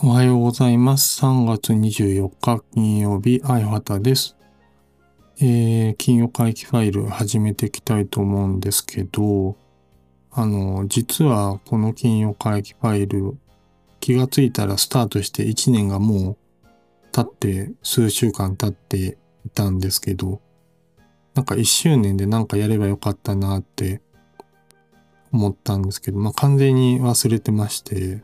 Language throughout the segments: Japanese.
おはようございます。3月24日金曜日、あいはたです。えー、金曜回帰ファイル始めていきたいと思うんですけど、あの、実はこの金曜回帰ファイル、気がついたらスタートして1年がもう経って、数週間経っていたんですけど、なんか1周年でなんかやればよかったなって思ったんですけど、まあ完全に忘れてまして、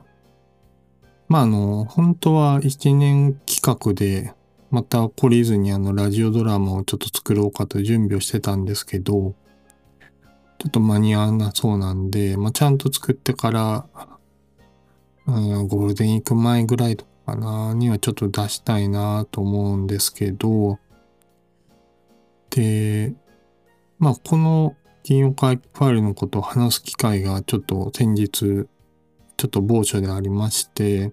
まああの、本当は1年企画で、また懲りずにあのラジオドラマをちょっと作ろうかと準備をしてたんですけど、ちょっと間に合わなそうなんで、まあちゃんと作ってから、うん、ゴールデンウィーク前ぐらいとかな、にはちょっと出したいなと思うんですけど、で、まあこの金曜会ファイルのことを話す機会がちょっと先日、ちょっと某所でありまして、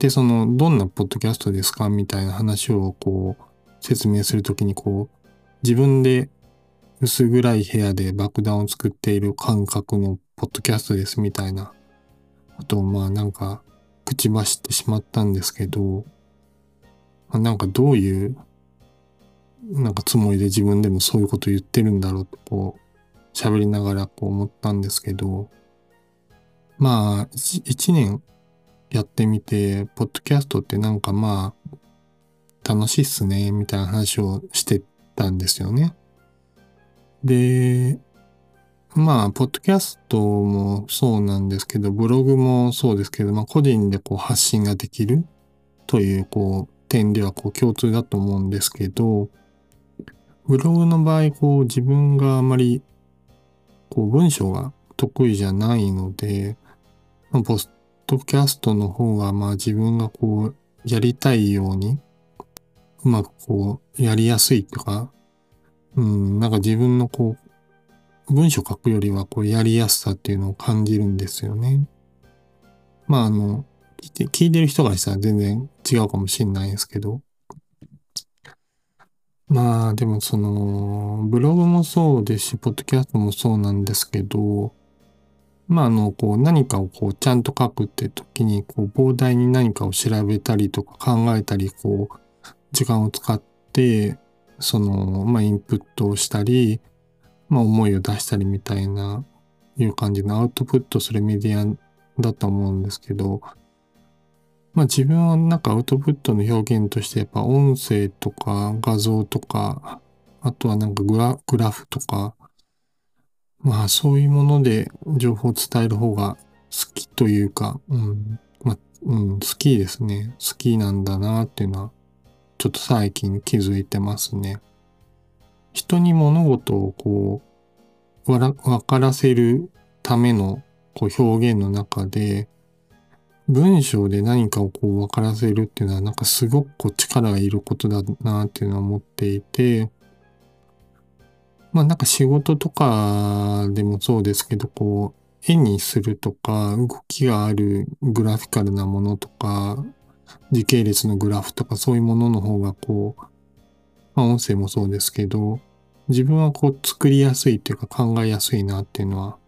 で、その、どんなポッドキャストですかみたいな話をこう、説明するときにこう、自分で薄暗い部屋で爆弾を作っている感覚のポッドキャストですみたいなことをまあなんか口走ってしまったんですけど、まあ、なんかどういうなんかつもりで自分でもそういうこと言ってるんだろうとこう喋りながらこう思ったんですけど、まあ一一年やってみて、ポッドキャストってなんかまあ楽しいっすね、みたいな話をしてたんですよね。で、まあ、ポッドキャストもそうなんですけど、ブログもそうですけど、まあ個人でこう発信ができるというこう点ではこう共通だと思うんですけど、ブログの場合、こう自分があまりこう文章が得意じゃないので、まあ、ポッドキャストの方がまあ自分がこうやりたいようにうまくこうやりやすいとか、うん、なんか自分のこう文章書くよりはこうやりやすさっていうのを感じるんですよね。まああの、聞いてる人がしたら全然違うかもしれないですけど、まあでもその、ブログもそうですし、ポッドキャストもそうなんですけど、まああの、こう何かをこうちゃんと書くって時に、こう膨大に何かを調べたりとか考えたり、こう、時間を使って、その、まあインプットをしたり、まあ思いを出したりみたいな、いう感じのアウトプットするメディアだと思うんですけど、まあ自分はなんかアウトプットの表現としてやっぱ音声とか画像とか、あとはなんかグラグラフとか、まあそういうもので情報を伝える方が好きというか、うん、まあ、うん、好きですね。好きなんだなっていうのは、ちょっと最近気づいてますね。人に物事をこう、わら、わからせるためのこう表現の中で、文章で何かをこう分からせるっていうのはなんかすごくこう力がいることだなっていうのは思っていて、まあなんか仕事とかでもそうですけど、こう絵にするとか動きがあるグラフィカルなものとか、時系列のグラフとかそういうものの方がこう、まあ音声もそうですけど、自分はこう作りやすいっていうか考えやすいなっていうのは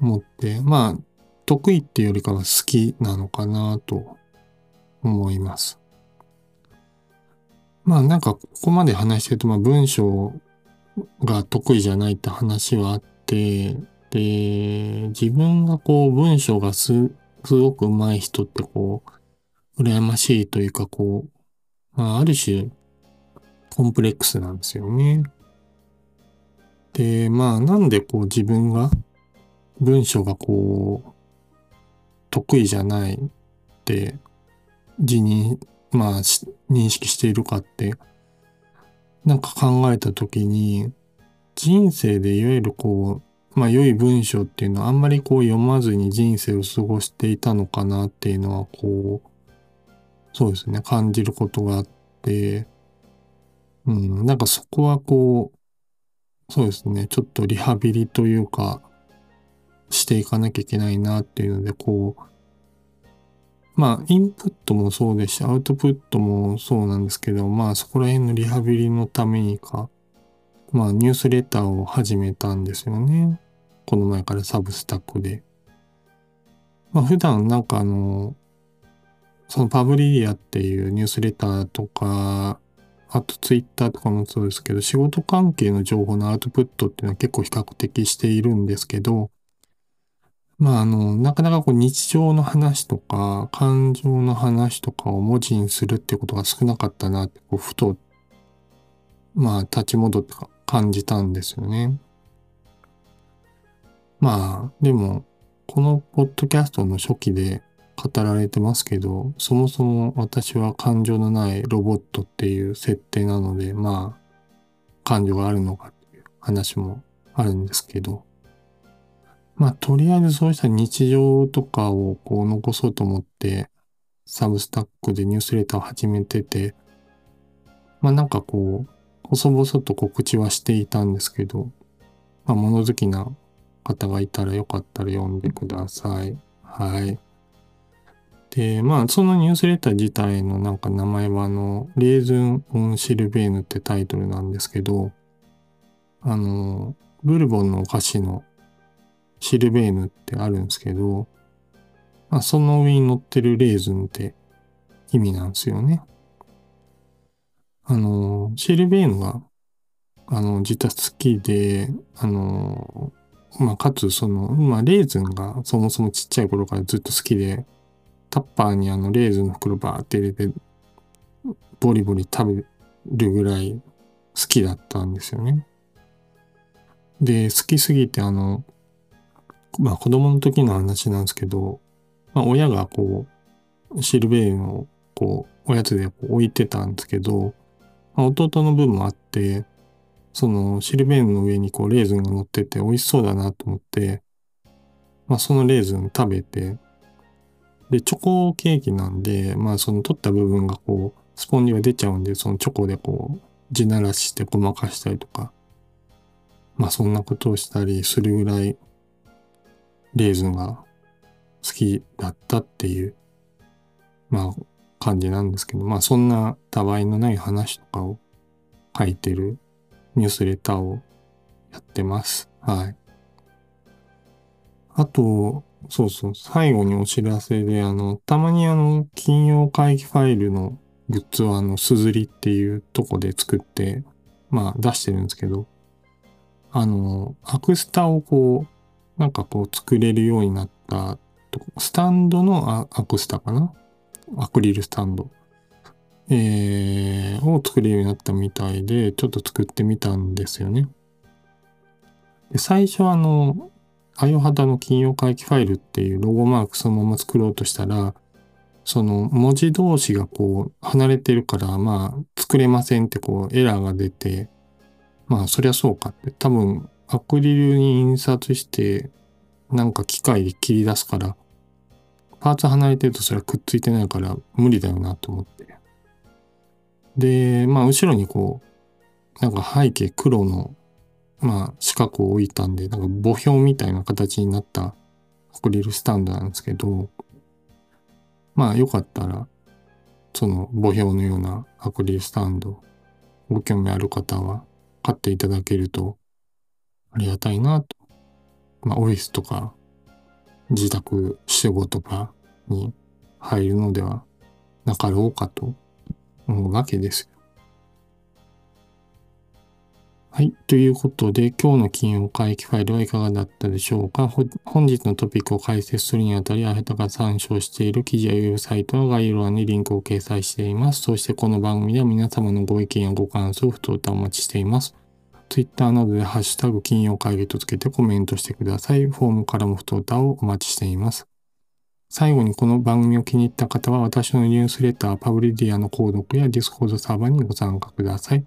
思って、まあ得意っていうよりかは好きなのかなと思います。まあなんかここまで話してると、まあ文章が得意じゃないって話はあって、で、自分がこう文章がす、すごく上手い人ってこう、羨ましいというかこう、まあある種、コンプレックスなんですよね。で、まあなんでこう自分が文章がこう、得意じゃないって自認、まあ認識しているかって、なんか考えたときに、人生でいわゆるこう、まあ良い文章っていうのはあんまりこう読まずに人生を過ごしていたのかなっていうのはこう、そうですね、感じることがあって、うん、なんかそこはこう、そうですね、ちょっとリハビリというか、していかなきゃいけないなっていうので、こう、まあ、インプットもそうですし、アウトプットもそうなんですけど、まあ、そこら辺のリハビリのためにか、まあ、ニュースレターを始めたんですよね。この前からサブスタックで。まあ、普段なんかあの、そのパブリディアっていうニュースレターとか、あとツイッターとかもそうですけど、仕事関係の情報のアウトプットっていうのは結構比較的しているんですけど、まああの、なかなかこう日常の話とか、感情の話とかを文字にするってことが少なかったなって、こうふと、まあ立ち戻って感じたんですよね。まあ、でも、このポッドキャストの初期で語られてますけど、そもそも私は感情のないロボットっていう設定なので、まあ、感情があるのかっていう話もあるんですけど、まあ、とりあえずそうした日常とかをこう残そうと思って、サブスタックでニュースレターを始めてて、まあなんかこう、細々と告知はしていたんですけど、まあ物好きな方がいたらよかったら読んでください。はい。で、まあ、そのニュースレター自体のなんか名前は、あの、レーズン・オン・シルベーヌってタイトルなんですけど、あの、ブルボンのお菓子のシルベーヌってあるんですけど、まあ、その上に乗ってるレーズンって意味なんですよね。あの、シルベーヌが、あの、実は好きで、あの、まあ、かつ、その、まあ、レーズンがそもそもちっちゃい頃からずっと好きで、タッパーにあのレーズンの袋バーって入れて、ボリボリ食べるぐらい好きだったんですよね。で、好きすぎてあの、まあ子供の時の話なんですけど、まあ親がこう、シルベールのこう、おやつで置いてたんですけど、まあ、弟の分もあって、そのシルベールの上にこうレーズンが乗ってて美味しそうだなと思って、まあそのレーズン食べて、で、チョコケーキなんで、まあその取った部分がこう、スポンジが出ちゃうんで、そのチョコでこう、地ならしてごまかしたりとか、まあそんなことをしたりするぐらい、レーズンが好きだったっていう、まあ感じなんですけど、まあそんなたわいのない話とかを書いてるニュースレターをやってます。はい。あと、そうそう、最後にお知らせで、あの、たまにあの、金曜会議ファイルのグッズをあの、すずりっていうとこで作って、まあ出してるんですけど、あの、アクスタをこう、なんかこう作れるようになったスタンドのアクスタかな？アクリルスタンド。えー、を作れるようになったみたいで、ちょっと作ってみたんですよね。で最初あの、あよはたの金曜回帰ファイルっていうロゴマークそのまま作ろうとしたら、その文字同士がこう離れてるから、まあ作れませんってこうエラーが出て、まあそりゃそうかって。多分アクリルに印刷してなんか機械で切り出すから、パーツ離れてるとそれはくっついてないから無理だよなと思って。で、まあ後ろにこう、なんか背景黒のまあ、四角を置いたんで、なんか墓標みたいな形になったアクリルスタンドなんですけど、まあ、よかったら、その墓標のようなアクリルスタンド、ご興味ある方は買っていただけるとありがたいなと。まあ、オフィスとか自宅仕事場に入るのではなかろうかと思うわけですはい。ということで、今日の金曜会議ファイルはいかがだったでしょうか？本日のトピックを解説するにあたり、あなたが参照している記事やウェブサイトの概要欄にリンクを掲載しています。そしてこの番組では皆様のご意見やご感想を不当とお待ちしています。Twitter などでハッシュタグ金曜会議とつけてコメントしてください。フォームからも不当タをお待ちしています。最後にこの番組を気に入った方は私のニュースレター、パブリディアの購読やディスコードサーバーにご参加ください。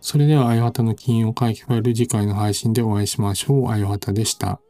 それでは、あよはたの金曜会議ファイル次回の配信でお会いしましょう。あよはたでした。